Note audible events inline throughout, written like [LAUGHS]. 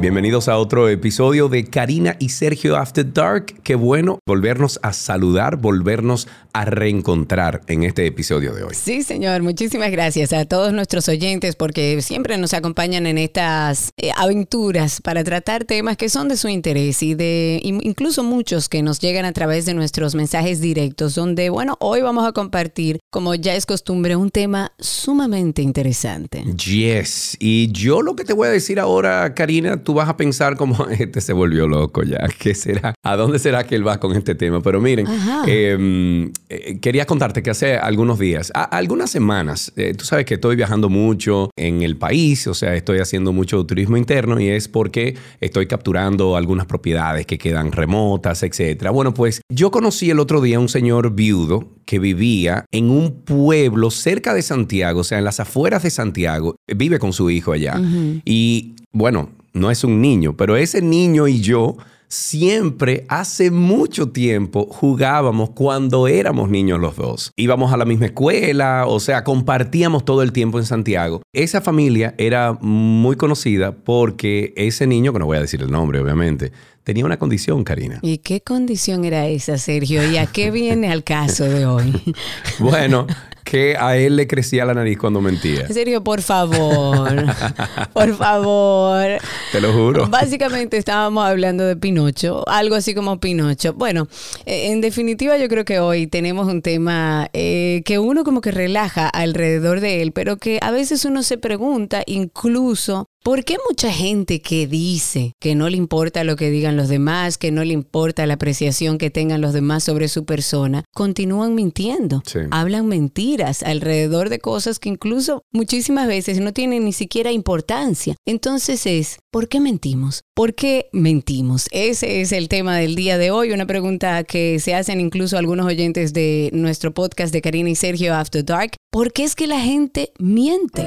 Bienvenidos a otro episodio de Karina y Sergio After Dark. Qué bueno volvernos a saludar, volvernos a reencontrar en este episodio de hoy. Sí, señor. Muchísimas gracias a todos nuestros oyentes porque siempre nos acompañan en estas eh, aventuras para tratar temas que son de su interés y de incluso muchos que nos llegan a través de nuestros mensajes directos, donde, bueno, hoy vamos a compartir, como ya es costumbre, un tema sumamente interesante. Yes. Y yo lo que te voy a decir ahora, Karina, tú vas a pensar como [LAUGHS] este se volvió loco ya. ¿Qué será? ¿A dónde será que él va con este tema? Pero miren, em, eh, quería contarte que hace algunos días, algunas semanas, eh, tú sabes que estoy viajando mucho en el país, o sea, estoy haciendo mucho turismo interno y es porque estoy capturando algunas propiedades que quedan remotas, etcétera. Bueno, pues yo conocí el otro día a un señor viudo que vivía en un pueblo cerca de Santiago, o sea, en las afueras de Santiago, vive con su hijo allá. Y bueno, no es un niño, pero ese niño y yo siempre hace mucho tiempo jugábamos cuando éramos niños los dos. Íbamos a la misma escuela, o sea, compartíamos todo el tiempo en Santiago. Esa familia era muy conocida porque ese niño, que no voy a decir el nombre obviamente, tenía una condición, Karina. ¿Y qué condición era esa, Sergio? ¿Y a qué viene al caso de hoy? [LAUGHS] bueno, que a él le crecía la nariz cuando mentía. En serio, por favor. por favor. Te lo juro. Básicamente estábamos hablando de Pinocho, algo así como Pinocho. Bueno, eh, en definitiva yo creo que hoy tenemos un tema eh, que uno como que relaja alrededor de él, pero que a veces uno se pregunta incluso ¿Por qué mucha gente que dice que no le importa lo que digan los demás, que no le importa la apreciación que tengan los demás sobre su persona, continúan mintiendo? Hablan mentiras alrededor de cosas que incluso muchísimas veces no tienen ni siquiera importancia. Entonces es, ¿por qué mentimos? ¿Por qué mentimos? Ese es el tema del día de hoy, una pregunta que se hacen incluso algunos oyentes de nuestro podcast de Karina y Sergio After Dark. ¿Por qué es que la gente miente?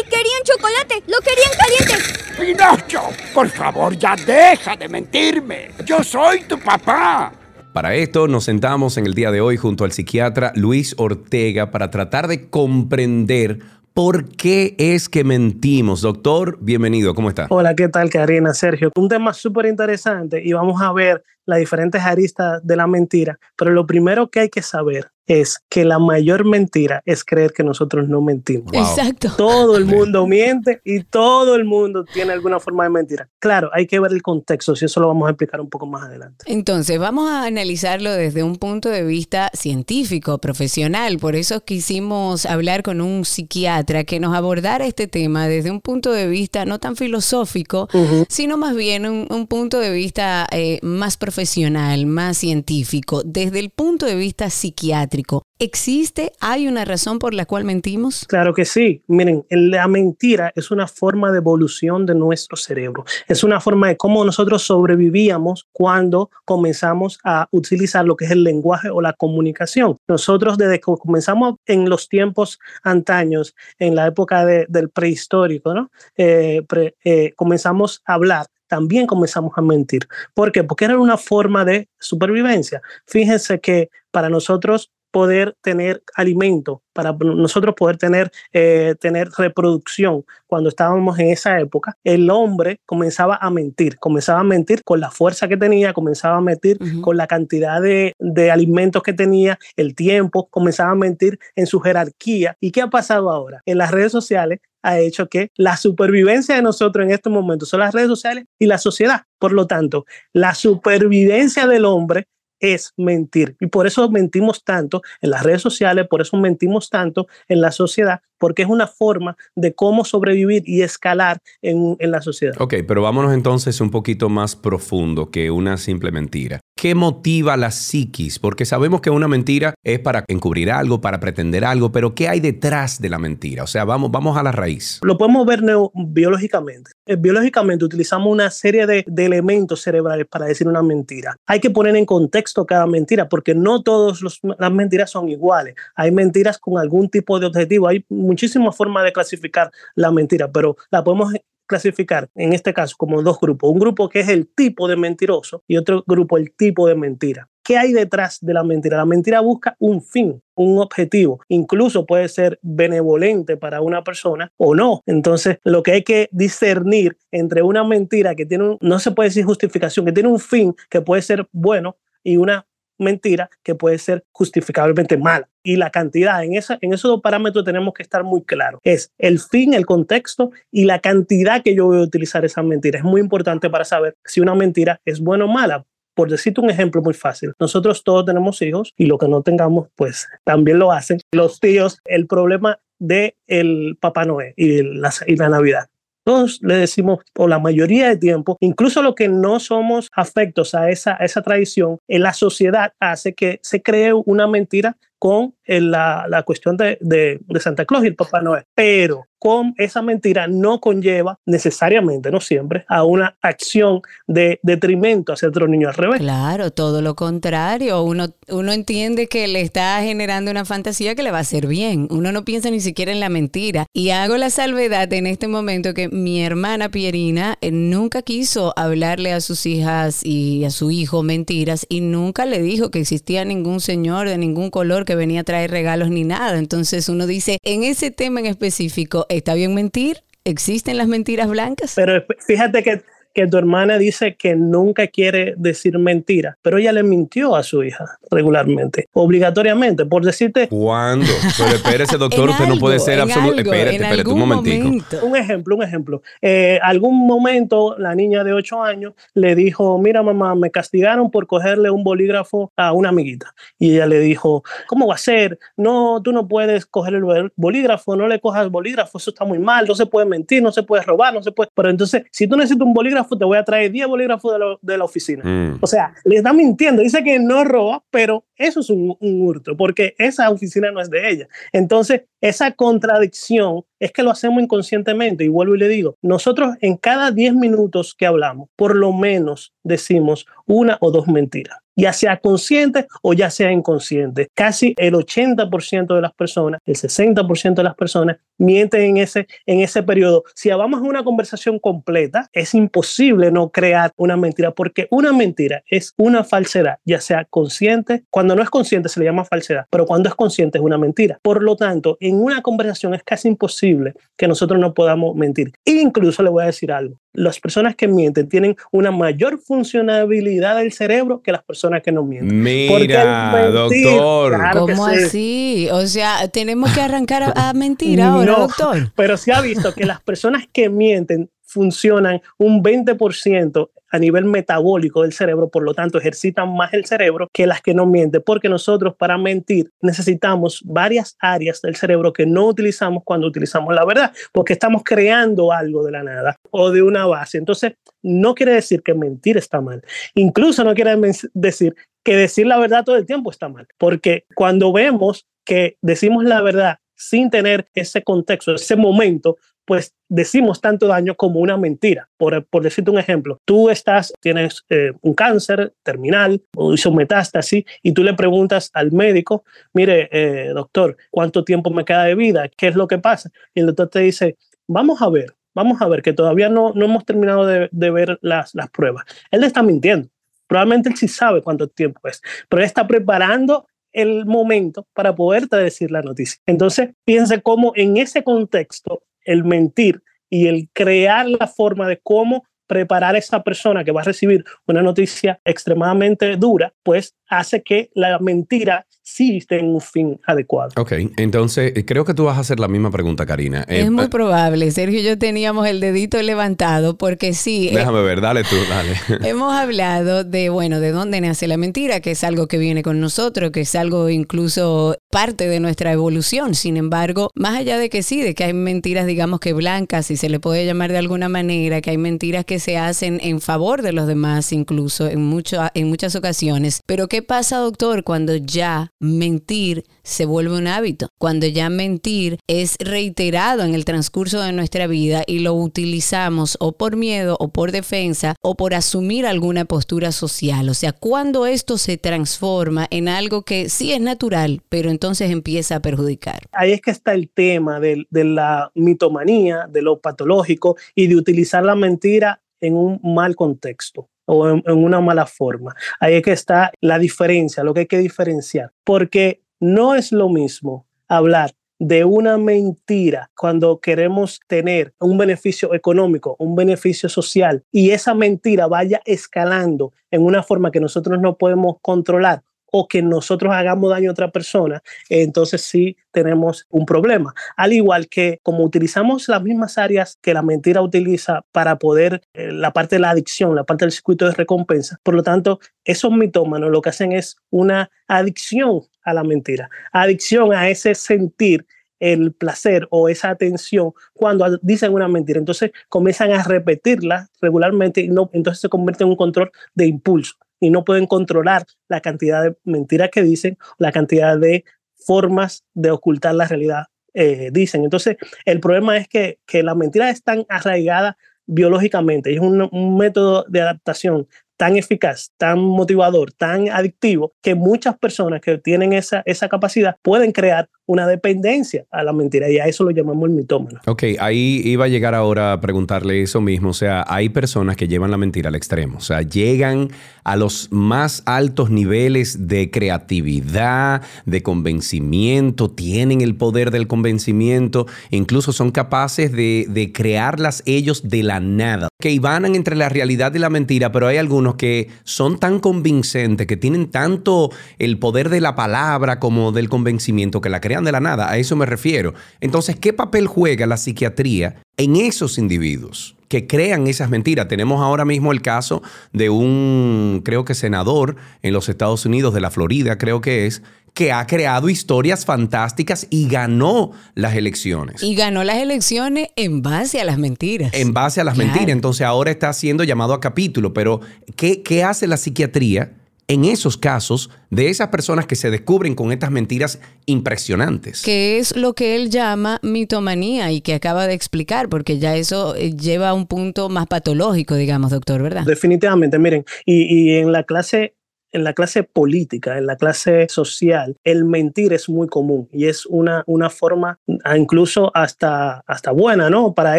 Y, querían chocolate, lo querían caliente. Pinocho, por favor, ya deja de mentirme. Yo soy tu papá. Para esto nos sentamos en el día de hoy junto al psiquiatra Luis Ortega para tratar de comprender por qué es que mentimos. Doctor, bienvenido, ¿cómo está? Hola, ¿qué tal, Karina, Sergio? Un tema súper interesante y vamos a ver las diferentes aristas de la mentira, pero lo primero que hay que saber es que la mayor mentira es creer que nosotros no mentimos. Exacto. Todo el mundo miente y todo el mundo tiene alguna forma de mentira. Claro, hay que ver el contexto, si eso lo vamos a explicar un poco más adelante. Entonces, vamos a analizarlo desde un punto de vista científico, profesional. Por eso quisimos hablar con un psiquiatra que nos abordara este tema desde un punto de vista no tan filosófico, sino más bien un, punto de vista eh, más profesional, más científico, desde el punto de vista psiquiátrico. ¿Existe? ¿Hay una razón por la cual mentimos? Claro que sí. Miren, la mentira es una forma de evolución de nuestro cerebro. Es una forma de cómo nosotros sobrevivíamos cuando comenzamos a utilizar lo que es el lenguaje o la comunicación. Nosotros desde que comenzamos en los tiempos antaños, en la época del prehistórico, ¿no? Eh, eh, comenzamos a hablar también comenzamos a mentir. ¿Por qué? Porque era una forma de supervivencia. Fíjense que para nosotros poder tener alimento, para nosotros poder tener, eh, tener reproducción. Cuando estábamos en esa época, el hombre comenzaba a mentir, comenzaba a mentir con la fuerza que tenía, comenzaba a mentir con la cantidad de, de, alimentos que tenía, el tiempo, comenzaba a mentir en su jerarquía. ¿Y qué ha pasado ahora? En las redes sociales ha hecho que la supervivencia de nosotros en estos momentos son las redes sociales y la sociedad. Por lo tanto, la supervivencia del hombre es mentir. Y por eso mentimos tanto en las redes sociales, por eso mentimos tanto en la sociedad, porque es una forma de cómo sobrevivir y escalar en, en, la sociedad. Ok, pero vámonos entonces un poquito más profundo que una simple mentira. ¿Qué motiva la psiquis? Porque sabemos que una mentira es para encubrir algo, para pretender algo, pero ¿qué hay detrás de la mentira? O sea, vamos, vamos a la raíz. Lo podemos ver biológicamente. Eh, biológicamente utilizamos una serie de, de elementos cerebrales para decir una mentira. Hay que poner en contexto cada mentira, porque no todas las mentiras son iguales. Hay mentiras con algún tipo de objetivo. Hay muchísimas formas de clasificar la mentira, pero la podemos clasificar en este caso como dos grupos. Un grupo que es el tipo de mentiroso y otro grupo el tipo de mentira. ¿qué hay detrás de la mentira? La mentira busca un fin, un objetivo. Incluso puede ser benevolente para una persona o no. Entonces, lo que hay que discernir entre una mentira que tiene, un, no se puede decir justificación, que tiene un fin que puede ser bueno y una mentira que puede ser justificablemente mala. Y la cantidad, en, esa, en esos dos parámetros tenemos que estar muy claros. Es el fin, el contexto y la cantidad que yo voy a utilizar esa mentira. Es muy importante para saber si una mentira es buena o mala. Por decirte un ejemplo muy fácil, nosotros todos tenemos hijos y lo que no tengamos, pues también lo hacen. Los tíos, el problema de el Papá Noé y la, y la Navidad. Todos le decimos, o la mayoría de tiempo, incluso lo que no somos afectos a esa, a esa tradición, en la sociedad hace que se cree una mentira con la, la, cuestión de, de, de, Santa Claus y el Papá Noel. Pero con esa mentira no conlleva necesariamente, no siempre, a una acción de detrimento hacia otro niño al revés. Claro, todo lo contrario. Uno, uno entiende que le está generando una fantasía que le va a hacer bien. Uno no piensa ni siquiera en la mentira. Y hago la salvedad en este momento que mi hermana Pierina eh, nunca quiso hablarle a sus hijas y a su hijo mentiras y nunca le dijo que existía ningún señor de ningún color que venía a traer regalos ni nada. Entonces uno dice, en ese tema en específico, ¿está bien mentir? ¿Existen las mentiras blancas? Pero fíjate que que tu hermana dice que nunca quiere decir mentira, pero ella le mintió a su hija regularmente, obligatoriamente, por decirte... ¿Cuándo? Pero espérese, [LAUGHS] doctor, usted no puede ser absoluto... Espérate, espérate un momentito. Un ejemplo, un ejemplo. Eh, algún momento la niña de 8 años le dijo, mira mamá, me castigaron por cogerle un bolígrafo a una amiguita. Y ella le dijo, ¿cómo va a ser? No, tú no puedes coger el bolígrafo, no le cojas el bolígrafo, eso está muy mal, no se puede mentir, no se puede robar, no se puede... Pero entonces, si tú necesitas un bolígrafo, te voy a traer 10 bolígrafos de, la oficina. Mm. O sea, le está mintiendo. Dice que no roba, pero eso es un, hurto, porque esa oficina no es de ella. Entonces, esa contradicción es que lo hacemos inconscientemente. Y vuelvo y le digo, nosotros en cada 10 minutos que hablamos, por lo menos decimos una o dos mentiras ya sea consciente o ya sea inconsciente. Casi el 80% de las personas, el 60% de las personas mienten en ese, en ese periodo. Si vamos a una conversación completa, es imposible no crear una mentira, porque una mentira es una falsedad, ya sea consciente, cuando no es consciente se le llama falsedad, pero cuando es consciente es una mentira. Por lo tanto, en una conversación es casi imposible que nosotros no podamos mentir. incluso le voy a decir algo, las personas que mienten tienen una mayor funcionabilidad del cerebro que las personas que no mienten. Mira, doctor. ¿Cómo así? O sea, tenemos que arrancar a, [LAUGHS] mentir ahora, doctor. Pero se ha visto que las personas que mienten funcionan un 20% a nivel metabólico del cerebro, por lo tanto ejercitan más el cerebro que las que no mienten, porque nosotros para mentir necesitamos varias áreas del cerebro que no utilizamos cuando utilizamos la verdad, porque estamos creando algo de la nada o de una base. Entonces, no quiere decir que mentir está mal. Incluso no quiere decir que decir la verdad todo el tiempo está mal, porque cuando vemos que decimos la verdad sin tener ese contexto, ese momento, pues decimos tanto daño como una mentira. Por, por decirte un ejemplo, tú estás, tienes eh, un cáncer terminal o hizo metástasis y tú le preguntas al médico, mire, eh, doctor, ¿cuánto tiempo me queda de vida? ¿Qué es lo que pasa? Y el doctor te dice, vamos a ver, vamos a ver, que todavía no, no hemos terminado de, de ver las, las pruebas. Él está mintiendo. Probablemente él sí sabe cuánto tiempo es, pero él está preparando el momento para poderte decir la noticia. Entonces, piense cómo en ese contexto el mentir y el crear la forma de cómo preparar a esa persona que va a recibir una noticia extremadamente dura, pues hace que la mentira sí esté en un fin adecuado. Ok, entonces eh, creo que tú vas a hacer la misma pregunta, Karina. Es eh, muy eh, probable. Sergio y yo teníamos el dedito levantado porque sí. Déjame ver, dale tú, dale. [LAUGHS] hemos hablado de, bueno, de dónde nace la mentira, que es algo que viene con nosotros, que es algo incluso parte de nuestra evolución. Sin embargo, más allá de que sí, de que hay mentiras, digamos que blancas, si se le puede llamar de alguna manera, que hay mentiras que se hacen en favor de los demás, incluso en, mucho, en muchas ocasiones. Pero ¿qué pasa, doctor, cuando ya mentir se vuelve un hábito? Cuando ya mentir es reiterado en el transcurso de nuestra vida y lo utilizamos o por miedo o por defensa o por asumir alguna postura social. O sea, cuando esto se transforma en algo que sí es natural, pero entonces empieza a perjudicar. Ahí es que está el tema de, de la mitomanía, de lo patológico y de utilizar la mentira en un mal contexto. O en, una mala forma. Ahí es que está la diferencia, lo que hay que diferenciar, porque no es lo mismo hablar de una mentira cuando queremos tener un beneficio económico, un beneficio social y esa mentira vaya escalando en una forma que nosotros no podemos controlar o que nosotros hagamos daño a otra persona, entonces sí tenemos un problema. Al igual que como utilizamos las mismas áreas que la mentira utiliza para poder, eh, la parte de la adicción, la parte del circuito de recompensa, por lo tanto, esos mitómanos lo que hacen es una adicción a la mentira, adicción a ese sentir el placer o esa atención cuando dicen una mentira. Entonces comienzan a repetirla regularmente y no, entonces se convierte en un control de impulso y no pueden controlar la cantidad de mentiras que dicen, la cantidad de formas de ocultar la realidad eh, dicen. Entonces, el problema es que, que la mentira es tan arraigada biológicamente, es un, un método de adaptación tan eficaz, tan motivador, tan adictivo, que muchas personas que tienen esa, esa capacidad pueden crear una dependencia a la mentira y a eso lo llamamos el mitómano. Ok, ahí iba a llegar ahora a preguntarle eso mismo. O sea, hay personas que llevan la mentira al extremo. O sea, llegan a los más altos niveles de creatividad, de convencimiento, tienen el poder del convencimiento, incluso son capaces de, de crearlas ellos de la nada. Que ibanan entre la realidad y la mentira, pero hay algunos que son tan convincentes, que tienen tanto el poder de la palabra como del convencimiento que la crean de la nada, a eso me refiero. Entonces, ¿qué papel juega la psiquiatría en esos individuos? que crean esas mentiras. Tenemos ahora mismo el caso de un, creo que senador en los Estados Unidos, de la Florida, creo que es, que ha creado historias fantásticas y ganó las elecciones. Y ganó las elecciones en base a las mentiras. En base a las mentiras. Entonces ahora está siendo llamado a capítulo. Pero, ¿qué, qué hace la psiquiatría? En esos casos de esas personas que se descubren con estas mentiras impresionantes. Que es lo que él llama mitomanía y que acaba de explicar, porque ya eso eh, lleva a un punto más patológico, digamos, doctor, ¿verdad? Definitivamente, miren, y, y en la clase en la clase política, en la clase social, el mentir es muy común y es una, una forma ah, incluso hasta, hasta buena, ¿no? Para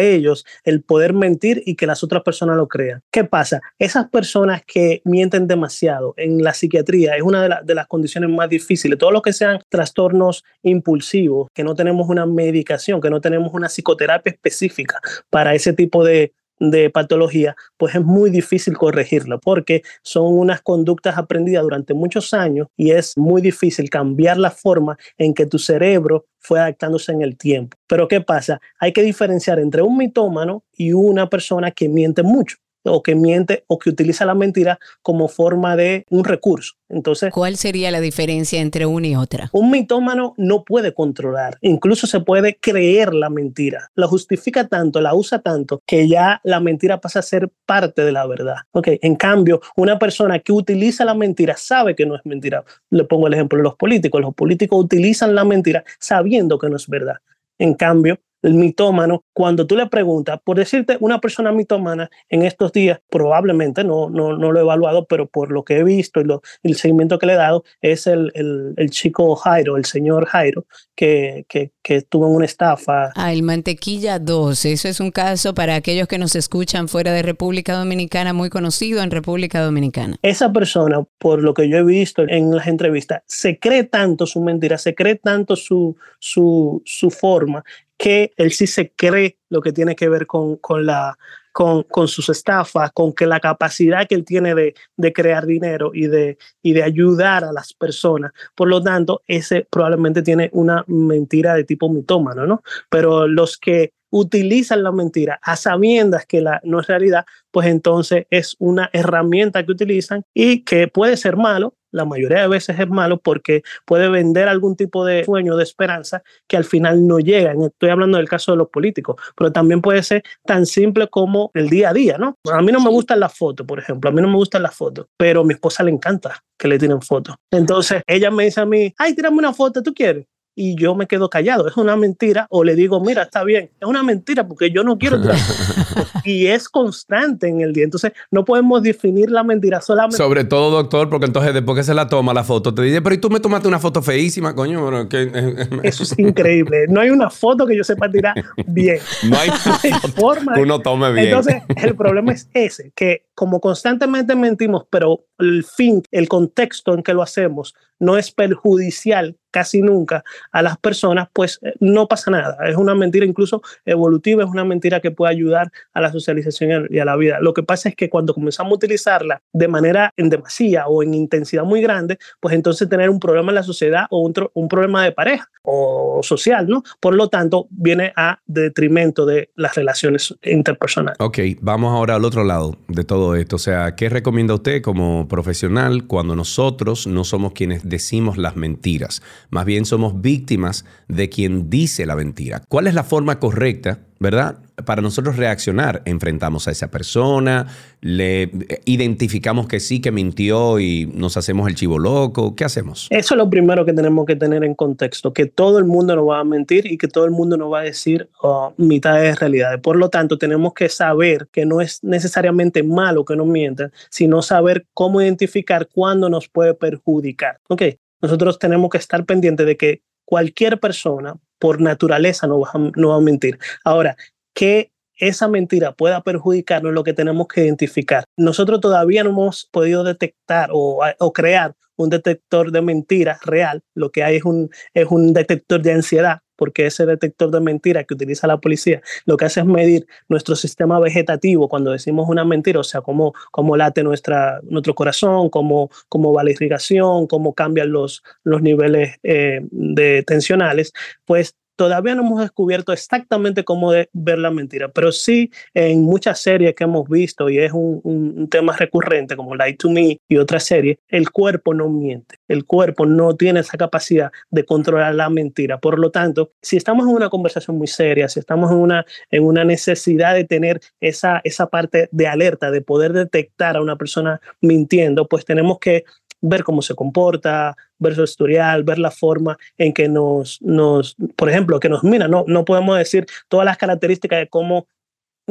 ellos, el poder mentir y que las otras personas lo crean. ¿Qué pasa? Esas personas que mienten demasiado en la psiquiatría es una de, de las condiciones más difíciles. Todo lo que sean trastornos impulsivos, que no tenemos una medicación, que no tenemos una psicoterapia específica para ese tipo de, de patología, pues es muy difícil corregirlo porque son unas conductas aprendidas durante muchos años y es muy difícil cambiar la forma en que tu cerebro fue adaptándose en el tiempo. Pero ¿qué pasa? Hay que diferenciar entre un mitómano y una persona que miente mucho o que miente o que utiliza la mentira como forma de un recurso. Entonces, ¿cuál sería la diferencia entre una y otra? Un mitómano no puede controlar, incluso se puede creer la mentira. La justifica tanto, la usa tanto que ya la mentira pasa a ser parte de la verdad. Okay. En cambio, una persona que utiliza la mentira sabe que no es mentira. Le pongo el ejemplo de los políticos. Los políticos utilizan la mentira sabiendo que no es verdad. En cambio, mitómano, cuando tú le preguntas, por decirte, una persona mitómana en estos días, probablemente, no, no, no lo he evaluado, pero por lo que he visto y, lo, el seguimiento que le he dado, es el, el, el chico Jairo, el señor Jairo, que, que, que, tuvo una estafa. Ah, el Mantequilla 2, eso es un caso para aquellos que nos escuchan fuera de República Dominicana, muy conocido en República Dominicana. Esa persona, por lo que yo he visto en las entrevistas, se cree tanto su mentira, se cree tanto su, su, su forma, que él sí se cree lo que tiene que ver con, con la, con, con, sus estafas, con que la capacidad que él tiene de, de, crear dinero y de, y de ayudar a las personas. Por lo tanto, ese probablemente tiene una mentira de tipo mitómano, ¿no? Pero los que utilizan la mentira a sabiendas que la, no es realidad, pues entonces es una herramienta que utilizan y que puede ser malo, la mayoría de veces es malo porque puede vender algún tipo de sueño, de esperanza que al final no llega. Estoy hablando del caso de los políticos, pero también puede ser tan simple como el día a día, ¿no? A mí no me gustan las fotos, por ejemplo, a mí no me gustan las fotos, pero a mi esposa le encanta que le tiren fotos. Entonces ella me dice a mí, ay, tírame una foto, ¿tú quieres? Y yo me quedo callado. Es una mentira o le digo, mira, está bien, es una mentira porque yo no quiero. [LAUGHS] y es constante en el día. Entonces, no podemos definir la mentira solamente. Sobre todo, doctor, porque entonces después que se la toma la foto, te dice, pero ¿y tú me tomaste una foto feísima, coño? Bueno. Eso es increíble. No hay una foto que yo sepa tirar bien. [LAUGHS] No hay, [LAUGHS] forma. Que uno tome bien. Entonces, el problema es ese, que como constantemente mentimos, pero el fin, el contexto en que lo hacemos no es perjudicial casi nunca a las personas, pues eh, no pasa nada. Es una mentira incluso evolutiva, es una mentira que puede ayudar a la socialización y a la vida. Lo que pasa es que cuando comenzamos a utilizarla de manera en demasía o en intensidad muy grande, pues entonces tener un problema en la sociedad o un, problema de pareja o social, ¿no? Por lo tanto, viene a detrimento de las relaciones interpersonales. Ok, vamos ahora al otro lado de todo esto. O sea, ¿qué recomienda usted como profesional cuando nosotros no somos quienes decimos las mentiras? Más bien somos víctimas de quien dice la mentira. ¿Cuál es la forma correcta, verdad? Para nosotros reaccionar, enfrentamos a esa persona, le identificamos que sí, que mintió y nos hacemos el chivo loco. ¿Qué hacemos? Eso es lo primero que tenemos que tener en contexto, que todo el mundo nos va a mentir y que todo el mundo nos va a decir oh, mitad de realidad. Por lo tanto, tenemos que saber que no es necesariamente malo que nos mientan, sino saber cómo identificar cuándo nos puede perjudicar. Ok, nosotros tenemos que estar pendientes de que cualquier persona por naturaleza no va, a, no va a mentir. Ahora, que esa mentira pueda perjudicarnos lo que tenemos que identificar. Nosotros todavía no hemos podido detectar o, o crear un detector de mentiras real. Lo que hay es un, es un detector de ansiedad porque ese detector de mentiras que utiliza la policía lo que hace es medir nuestro sistema vegetativo cuando decimos una mentira, o sea, cómo, cómo late nuestra, nuestro corazón, cómo, cómo va la irrigación, cómo cambian los, los niveles eh, de tensionales, pues todavía no hemos descubierto exactamente cómo ver la mentira, pero sí en muchas series que hemos visto y es un, un, tema recurrente como Lie to Me y otras series, el cuerpo no miente, el cuerpo no tiene esa capacidad de controlar la mentira. Por lo tanto, si estamos en una conversación muy seria, si estamos en una, en una necesidad de tener esa, esa parte de alerta, de poder detectar a una persona mintiendo, pues tenemos que ver cómo se comporta, ver su historial, ver la forma en que nos, nos por ejemplo, que nos mira. No, no podemos decir todas las características de cómo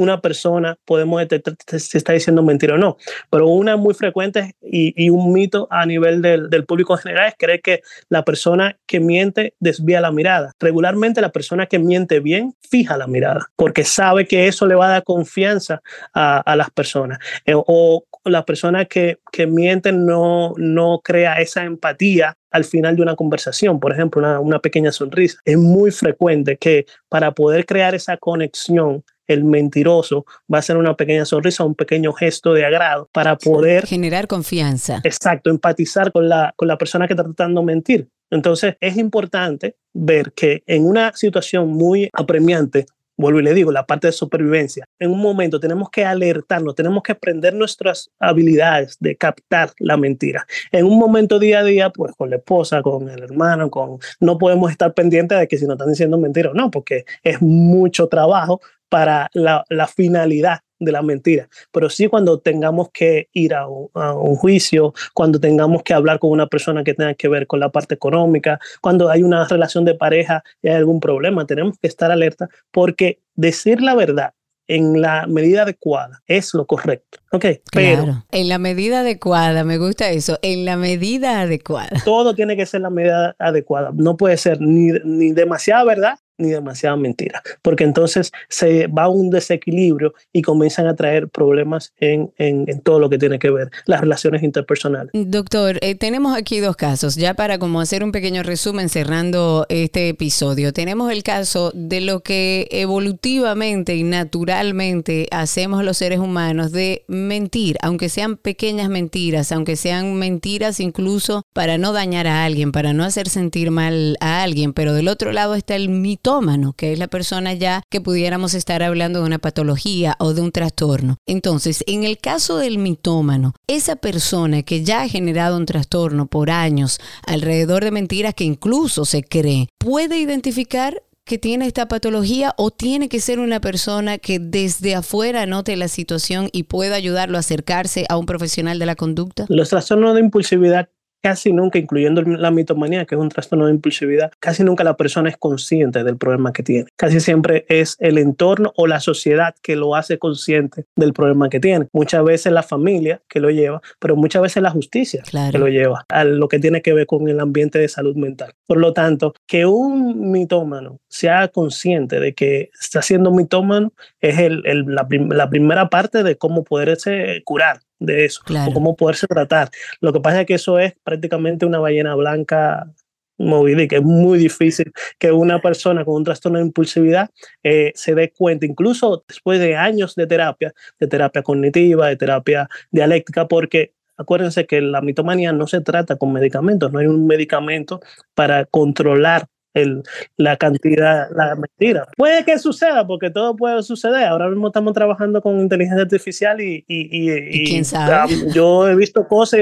una persona podemos detectar si está diciendo mentira o no. Pero una muy frecuente y, un mito a nivel del, público en general es creer que la persona que miente desvía la mirada. Regularmente la persona que miente bien fija la mirada porque sabe que eso le va a dar confianza a, las personas. Eh, o la persona que, que miente no, no crea esa empatía al final de una conversación, por ejemplo, una, pequeña sonrisa. Es muy frecuente que para poder crear esa conexión el mentiroso va a hacer una pequeña sonrisa, un pequeño gesto de agrado para poder generar confianza. Exacto, empatizar con la, con la persona que está tratando de mentir. Entonces es importante ver que en una situación muy apremiante, vuelvo y le digo, la parte de supervivencia, en un momento tenemos que alertarnos, tenemos que aprender nuestras habilidades de captar la mentira. En un momento día a día, pues con la esposa, con el hermano, con no podemos estar pendientes de que si nos están diciendo mentira o no, porque es mucho trabajo para la, la, finalidad de la mentira, pero sí cuando tengamos que ir a un, a un, juicio, cuando tengamos que hablar con una persona que tenga que ver con la parte económica, cuando hay una relación de pareja y hay algún problema, tenemos que estar alerta porque decir la verdad en la medida adecuada es lo correcto. Ok, pero. Claro. En la medida adecuada, me gusta eso, en la medida adecuada. Todo tiene que ser la medida adecuada. No puede ser ni, ni demasiada verdad ni demasiada mentira, porque entonces se va un desequilibrio y comienzan a traer problemas en, en, en todo lo que tiene que ver las relaciones interpersonales. Doctor, eh, tenemos aquí dos casos, ya para como hacer un pequeño resumen cerrando este episodio. Tenemos el caso de lo que evolutivamente y naturalmente hacemos los seres humanos de mentir, aunque sean pequeñas mentiras, aunque sean mentiras incluso para no dañar a alguien, para no hacer sentir mal a alguien, pero del otro lado está el mito que es la persona ya que pudiéramos estar hablando de una patología o de un trastorno. Entonces, en el caso del mitómano, esa persona que ya ha generado un trastorno por años alrededor de mentiras que incluso se cree, puede identificar que tiene esta patología o tiene que ser una persona que desde afuera note la situación y pueda ayudarlo a acercarse a un profesional de la conducta? Los trastornos de impulsividad casi nunca, incluyendo la mitomanía, que es un trastorno de impulsividad, casi nunca la persona es consciente del problema que tiene. Casi siempre es el entorno o la sociedad que lo hace consciente del problema que tiene. Muchas veces la familia que lo lleva, pero muchas veces la justicia que lo lleva a lo que tiene que ver con el ambiente de salud mental. Por lo tanto, que un mitómano sea consciente de que está siendo mitómano es el, la, la primera parte de cómo poderse curar de eso, o cómo poderse tratar. Lo que pasa es que eso es prácticamente una ballena blanca movida y que es muy difícil que una persona con un trastorno de impulsividad eh, se dé cuenta, incluso después de años de terapia, de terapia cognitiva, de terapia dialéctica, porque acuérdense que la mitomanía no se trata con medicamentos, no hay un medicamento para controlar el, la cantidad, la mentira. Puede que suceda, porque todo puede suceder. Ahora mismo estamos trabajando con inteligencia artificial y, y, quién sabe? yo he visto cosas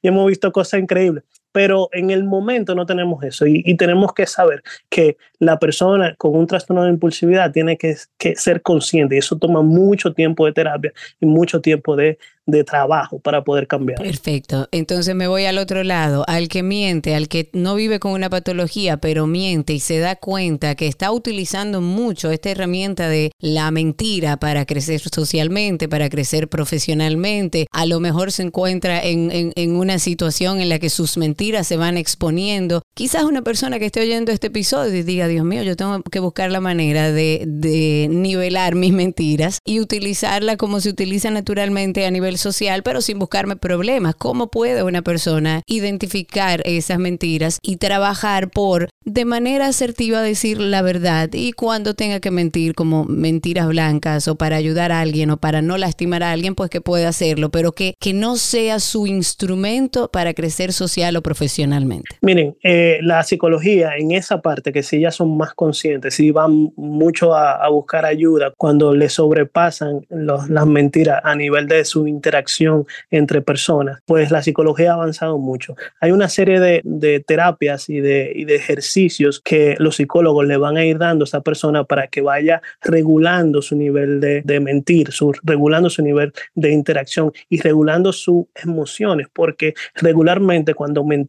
y hemos visto cosas increíbles pero en el momento no tenemos eso y, tenemos que saber que la persona con un trastorno de impulsividad tiene que, que, ser consciente y eso toma mucho tiempo de terapia y mucho tiempo de de trabajo para poder cambiar. Perfecto. Entonces me voy al otro lado, al que miente, al que no vive con una patología, pero miente y se da cuenta que está utilizando mucho esta herramienta de la mentira para crecer socialmente, para crecer profesionalmente. A lo mejor se encuentra en, en, una situación en la que sus mentiras se van exponiendo. Quizás una persona que esté oyendo este episodio diga, Dios mío, yo tengo que buscar la manera de, de nivelar mis mentiras y utilizarla como se utiliza naturalmente a nivel social, pero sin buscarme problemas. ¿Cómo puede una persona identificar esas mentiras y trabajar por de manera asertiva decir la verdad y cuando tenga que mentir como mentiras blancas o para ayudar a alguien o para no lastimar a alguien, pues que pueda hacerlo, pero que, que no sea su instrumento para crecer social o profesionalmente? Miren, eh, la psicología en esa parte, que si ya son más conscientes, si van mucho a, buscar ayuda cuando le sobrepasan las mentiras a nivel de su interacción entre personas, pues la psicología ha avanzado mucho. Hay una serie de, terapias y de, y de ejercicios que los psicólogos le van a ir dando a esa persona para que vaya regulando su nivel de, mentir, su, regulando su nivel de interacción y regulando sus emociones, porque regularmente cuando mentimos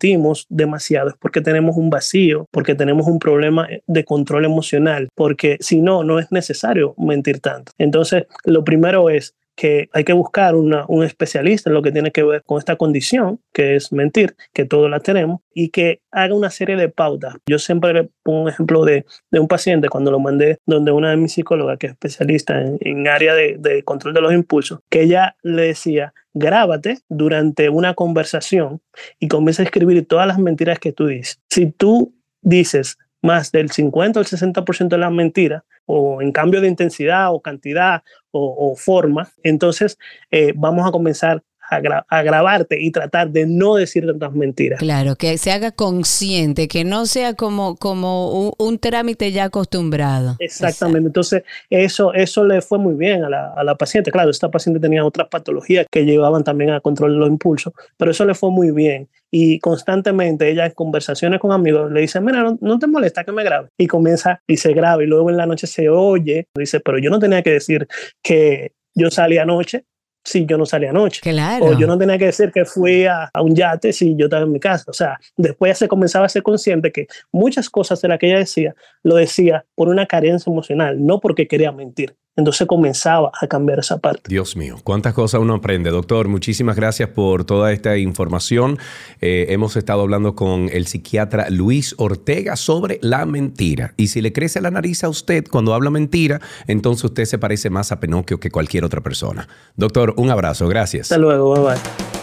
demasiado es porque tenemos un vacío, porque tenemos un problema de control emocional, porque si no, no es necesario mentir tanto. Entonces, lo primero es que hay que buscar un especialista en lo que tiene que ver con esta condición, que es mentir, que todos la tenemos, y que haga una serie de pautas. Yo siempre le pongo un ejemplo de, un paciente cuando lo mandé donde una de mis psicólogas, que es especialista en, área de, de control de los impulsos, que ella le decía, grábate durante una conversación y comienza a escribir todas las mentiras que tú dices. Si tú dices más del 50 o el 60% de las mentiras, o en cambio de intensidad o cantidad o, forma, entonces eh, vamos a comenzar a, grabarte y tratar de no decir tantas mentiras. Claro, que se haga consciente, que no sea como, como un, trámite ya acostumbrado. Exactamente, entonces eso, eso le fue muy bien a la, a la, paciente. Claro, esta paciente tenía otras patologías que llevaban también a control de los impulsos, pero eso le fue muy bien. Y constantemente ella en conversaciones con amigos le dice, mira, no, no te molesta que me grabe. Y comienza y se graba y luego en la noche se oye, dice, pero yo no tenía que decir que yo salí anoche si yo no salí anoche. Claro. O yo no tenía que decir que fui a, a, un yate si yo estaba en mi casa. O sea, después ya se comenzaba a ser consciente que muchas cosas de las que ella decía, lo decía por una carencia emocional, no porque quería mentir. Entonces comenzaba a cambiar esa parte. Dios mío, cuántas cosas uno aprende. Doctor, muchísimas gracias por toda esta información. Eh, hemos estado hablando con el psiquiatra Luis Ortega sobre la mentira. Y si le crece la nariz a usted cuando habla mentira, entonces usted se parece más a Pinocchio que cualquier otra persona. Doctor, un abrazo. Gracias. Hasta luego. Bye bye.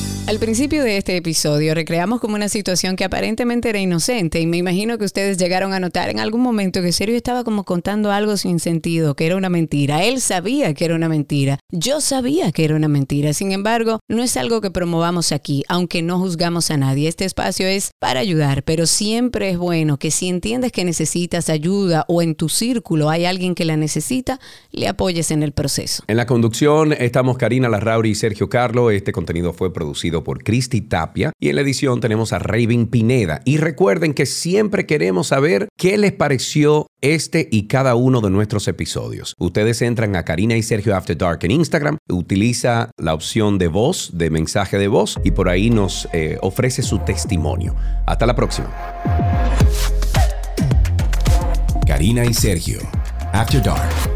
Al principio de este episodio recreamos como una situación que aparentemente era inocente y me imagino que ustedes llegaron a notar en algún momento que Sergio estaba como contando algo sin sentido, que era una mentira. Él sabía que era una mentira. Yo sabía que era una mentira. Sin embargo, no es algo que promovamos aquí, aunque no juzgamos a nadie. Este espacio es para ayudar, pero siempre es bueno que si entiendes que necesitas ayuda o en tu círculo hay alguien que la necesita, le apoyes en el proceso. En la conducción estamos Karina Larrauri y Sergio Carlo. Este contenido fue producido por Cristi Tapia y en la edición tenemos a Raven Pineda. Y recuerden que siempre queremos saber qué les pareció este y cada uno de nuestros episodios. Ustedes entran a Karina y Sergio After Dark en Instagram, utiliza la opción de voz, de mensaje de voz y por ahí nos eh, ofrece su testimonio. Hasta la próxima. Karina y Sergio After Dark.